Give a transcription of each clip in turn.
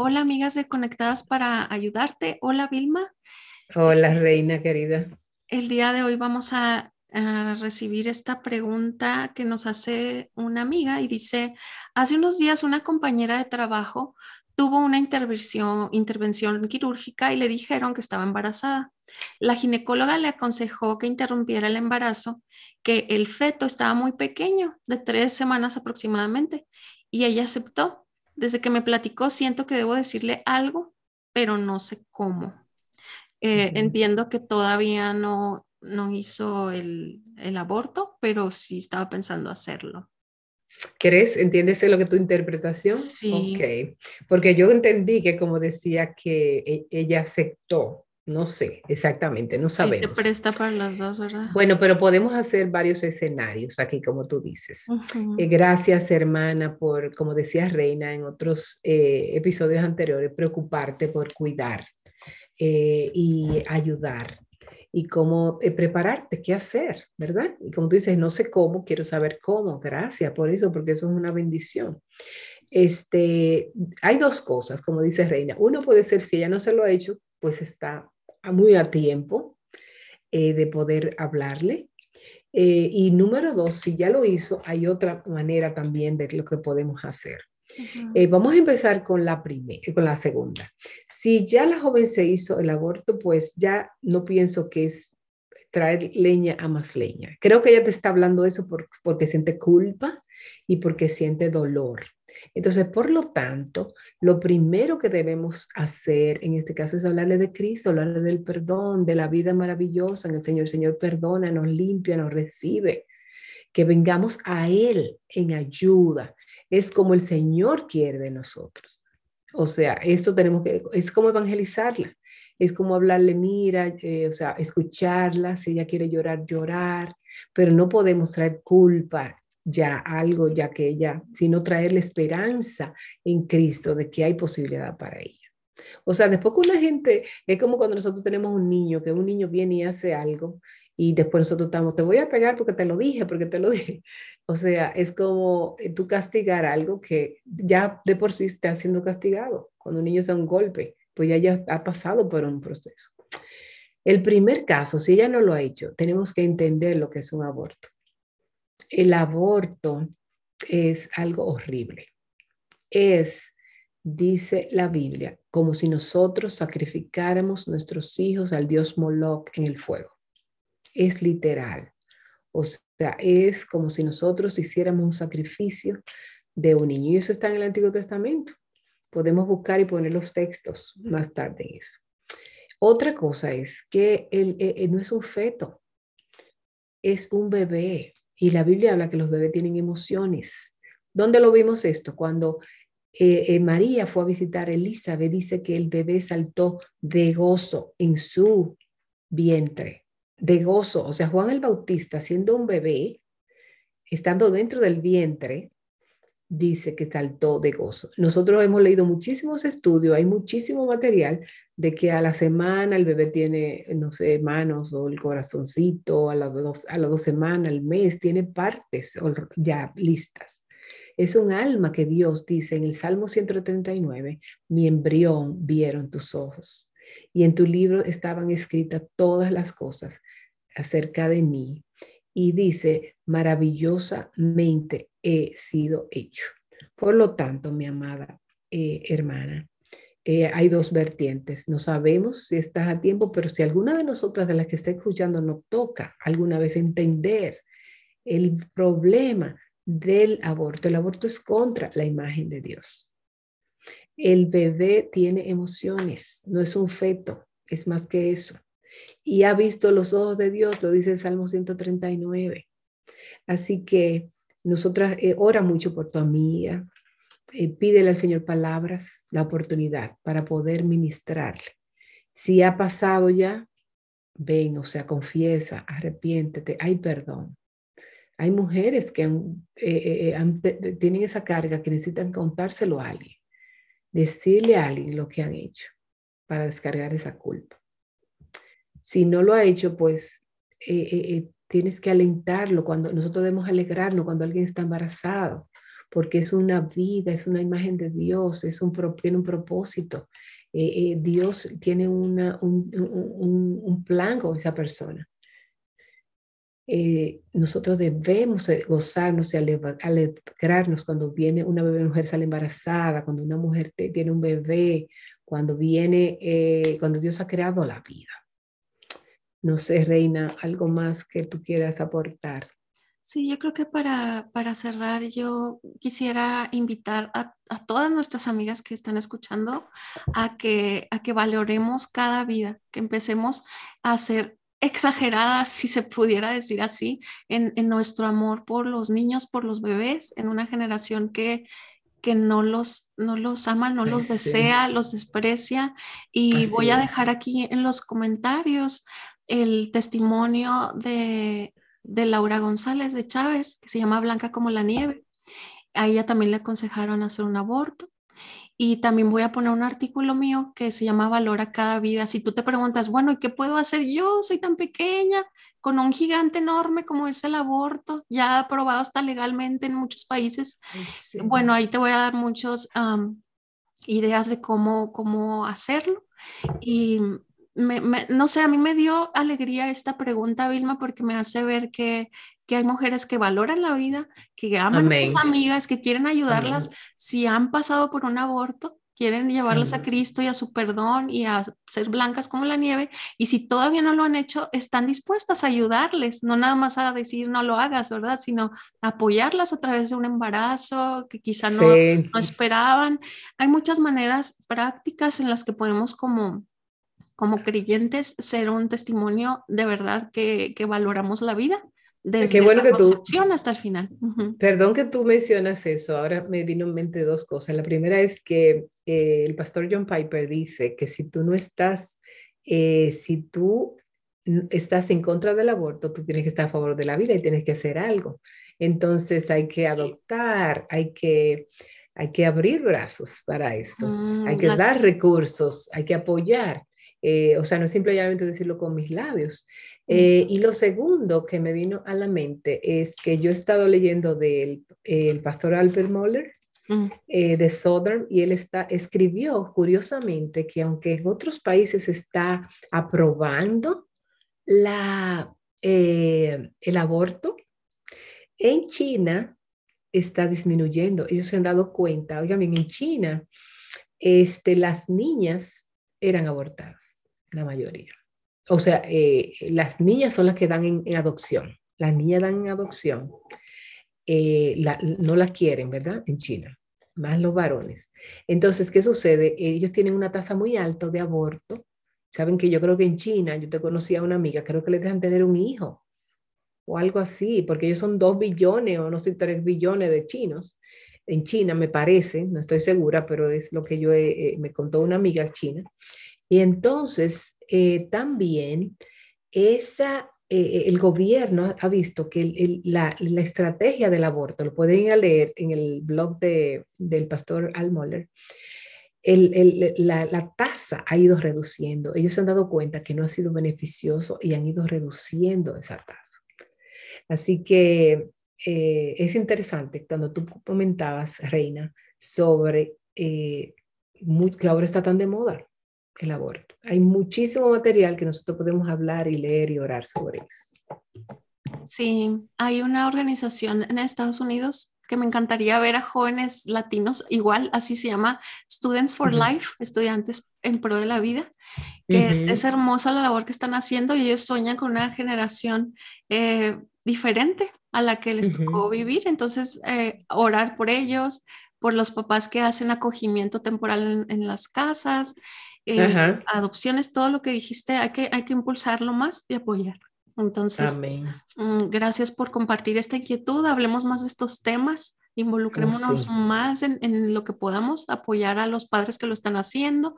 Hola, amigas de Conectadas para ayudarte. Hola, Vilma. Hola, reina querida. El día de hoy vamos a, a, recibir esta pregunta que nos hace una amiga y dice, hace unos días una compañera de trabajo tuvo una intervención, intervención quirúrgica y le dijeron que estaba embarazada. La ginecóloga le aconsejó que interrumpiera el embarazo, que el feto estaba muy pequeño, de tres semanas aproximadamente, y ella aceptó. Desde que me platicó, siento que debo decirle algo, pero no sé cómo. Eh, entiendo que todavía no, no hizo el, el, aborto, pero sí estaba pensando hacerlo. ¿Crees? ¿Entiendes lo que tu interpretación? Sí. Ok. Porque yo entendí que como decía que e, ella aceptó no sé exactamente, no sabemos. se presta para las dos, ¿verdad? Bueno, pero podemos hacer varios escenarios aquí, como tú dices. Uh -huh. eh, gracias, hermana, por, como decía Reina en otros eh, episodios anteriores, preocuparte por cuidar eh, y ayudar y cómo prepararte, qué hacer, ¿verdad? Y como tú dices, no sé cómo, quiero saber cómo. Gracias por eso, porque eso es una bendición. Este, hay dos cosas, como dice Reina. Uno puede ser, si ella no se lo ha hecho, pues está muy a tiempo eh, de poder hablarle. Eh, y número dos, si ya lo hizo, hay otra manera también de lo que podemos hacer. Uh -huh. eh, vamos a empezar con la primera, con la segunda. Si ya la joven se hizo el aborto, pues ya no pienso que es traer leña a más leña. Creo que ella te está hablando eso por, porque siente culpa y porque siente dolor. Entonces, por lo tanto, lo primero que debemos hacer en este caso es hablarle de Cristo, hablarle del perdón, de la vida maravillosa en el Señor. El Señor perdona, nos limpia, nos recibe. Que vengamos a Él en ayuda. Es como el Señor quiere de nosotros. O sea, esto tenemos que, es como evangelizarla. Es como hablarle, mira, eh, o sea, escucharla, si ella quiere llorar, llorar, pero no podemos traer culpa, ya algo, ya que ella, sino traerle esperanza en Cristo de que hay posibilidad para ella. O sea, después que una gente, es como cuando nosotros tenemos un niño, que un niño viene y hace algo y después nosotros estamos, te voy a pegar porque te lo dije, porque te lo dije. O sea, es como tú castigar algo que ya de por sí está siendo castigado. Cuando un niño se da un golpe, pues ya, ya ha pasado por un proceso. El primer caso, si ella no lo ha hecho, tenemos que entender lo que es un aborto el aborto es algo horrible. Es, dice la Biblia, como si nosotros sacrificáramos nuestros hijos al dios Moloch en el fuego. Es literal. O sea, es como si nosotros hiciéramos un sacrificio de un niño. Y eso está en el Antiguo Testamento. Podemos buscar y poner los textos más tarde en eso. Otra cosa es que él, él, no es un feto, es un bebé. Y la Biblia habla que los bebés tienen emociones. ¿Dónde lo vimos esto? Cuando eh, eh, María fue a visitar a Elizabeth, dice que el bebé saltó de gozo en su vientre, de gozo. O sea, Juan el Bautista, siendo un bebé, estando dentro del vientre, dice que saltó de gozo. Nosotros hemos leído muchísimos estudios, hay muchísimo material de que a la semana el bebé tiene, no sé, manos o el corazoncito, a las dos, a las dos semanas, al mes, tiene partes ya listas. Es un alma que Dios dice en el Salmo 139, mi embrión vieron tus ojos. Y en tu libro estaban escritas todas las cosas acerca de mí. Y dice, maravillosamente he sido hecho. Por lo tanto, mi amada eh, hermana, eh, hay dos vertientes. No sabemos si estás a tiempo, pero si alguna de nosotras de las que está escuchando nos toca alguna vez entender el problema del aborto, el aborto es contra la imagen de Dios. El bebé tiene emociones, no es un feto, es más que eso. Y ha visto los ojos de Dios, lo dice el Salmo 139. Así que nosotras eh, ora mucho por tu amiga, eh, pídele al Señor palabras, la oportunidad para poder ministrarle. Si ha pasado ya, ven, o sea, confiesa, arrepiéntete, hay perdón. Hay mujeres que eh, tienen esa carga que necesitan contárselo a alguien, decirle a alguien lo que han hecho para descargar esa culpa. Si no lo ha hecho, pues tienes que alentarlo cuando nosotros debemos alegrarnos cuando alguien está embarazado, porque es una vida, es una imagen de Dios, es un, tiene un propósito. Eh, eh, Dios tiene una, un, un, un, plan con esa persona. Eh, nosotros debemos gozarnos y alegrarnos cuando viene una mujer sale embarazada, cuando una mujer tiene un bebé, cuando viene, cuando Dios ha creado la vida. No sé, Reina, algo más que tú quieras aportar. Sí, yo creo que para, para cerrar, yo quisiera invitar a, a, todas nuestras amigas que están escuchando a que, a que valoremos cada vida, que empecemos a ser exageradas, si se pudiera decir así, en, en nuestro amor por los niños, por los bebés, en una generación que, que no los, no los ama, no los desea, los desprecia. Y voy a dejar aquí en los comentarios el testimonio de, de Laura González de Chávez, que se llama Blanca como la nieve. A ella también le aconsejaron hacer un aborto. Y también voy a poner un artículo mío que se llama Valora cada vida. Si tú te preguntas, bueno, ¿y qué puedo hacer yo? Soy tan pequeña, con un gigante enorme como es el aborto, ya aprobado hasta legalmente en muchos países. Bueno, ahí te voy a dar muchas ideas de cómo, cómo hacerlo. Y no sé, a mí me dio alegría esta pregunta, Vilma, porque me hace ver que, hay mujeres que valoran la vida, que aman a sus amigas, que quieren ayudarlas si han pasado por un aborto, quieren llevarlas a Cristo y a su perdón y a ser blancas como la nieve. Y si todavía no lo han hecho, están dispuestas a ayudarles, no nada más a decir no lo hagas, ¿verdad? Sino apoyarlas a través de un embarazo que quizá no, no esperaban. Hay muchas maneras prácticas en las que podemos como como creyentes ser un testimonio de verdad que, que valoramos la vida desde Qué bueno la que tú, hasta el final. Perdón que tú mencionas eso, ahora me vino en mente dos cosas. La primera es que eh, el pastor John Piper dice que si tú no estás, eh, si tú estás en contra del aborto, tú tienes que estar a favor de la vida y tienes que hacer algo. Entonces hay que adoptar, hay que, hay que abrir brazos para esto, mm, hay que dar recursos, hay que apoyar. Eh, o sea, no es simplemente decirlo con mis labios. Eh, y lo segundo que me vino a la mente es que yo he estado leyendo del el pastor Albert Moller mm. eh, de Southern y él está, escribió curiosamente que aunque en otros países está aprobando la, el aborto, en China está disminuyendo. Ellos se han dado cuenta, oigan bien, en China este, las niñas eran abortadas, la mayoría. O sea, eh, las niñas son las que dan en, adopción. Las niñas dan en adopción. Eh, no las quieren, ¿verdad? En China, más los varones. Entonces, ¿qué sucede? Ellos tienen una tasa muy alta de aborto. Saben que yo creo que en China, yo te conocí a una amiga, creo que le dejan tener un hijo o algo así, porque ellos son dos billones o no sé, tres billones de chinos en China, me parece, no estoy segura, pero es lo que yo eh, me contó una amiga china. Y entonces eh, también esa, eh, el gobierno ha visto que la, la, estrategia del aborto, lo pueden ir a leer en el blog de, del pastor Al Moller, el, el, la, la, tasa ha ido reduciendo. Ellos se han dado cuenta que no ha sido beneficioso y han ido reduciendo esa tasa. Así que eh, es interesante cuando tú comentabas, Reina, sobre eh, que ahora está tan de moda el aborto. Hay muchísimo material que nosotros podemos hablar y leer y orar sobre eso. Sí, hay una organización en Estados Unidos que me encantaría ver a jóvenes latinos, igual así se llama Students for Life, estudiantes en pro de la vida, que es, hermosa la labor que están haciendo y ellos sueñan con una generación eh, diferente a la que les tocó vivir. Entonces, eh, orar por ellos, por los papás que hacen acogimiento temporal en, las casas, eh, adopciones, todo lo que dijiste, hay que, hay que impulsarlo más y apoyar. Entonces, mm, gracias por compartir esta inquietud. Hablemos más de estos temas, involucrémonos más en, en, lo que podamos, apoyar a los padres que lo están haciendo,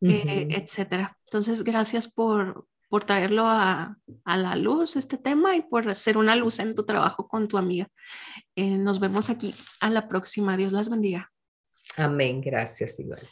eh, etcétera. Entonces, gracias por, por traerlo a, a, la luz, este tema, y por ser una luz en tu trabajo con tu amiga. Eh, nos vemos aquí a la próxima. Dios las bendiga. Amén. Gracias, igual.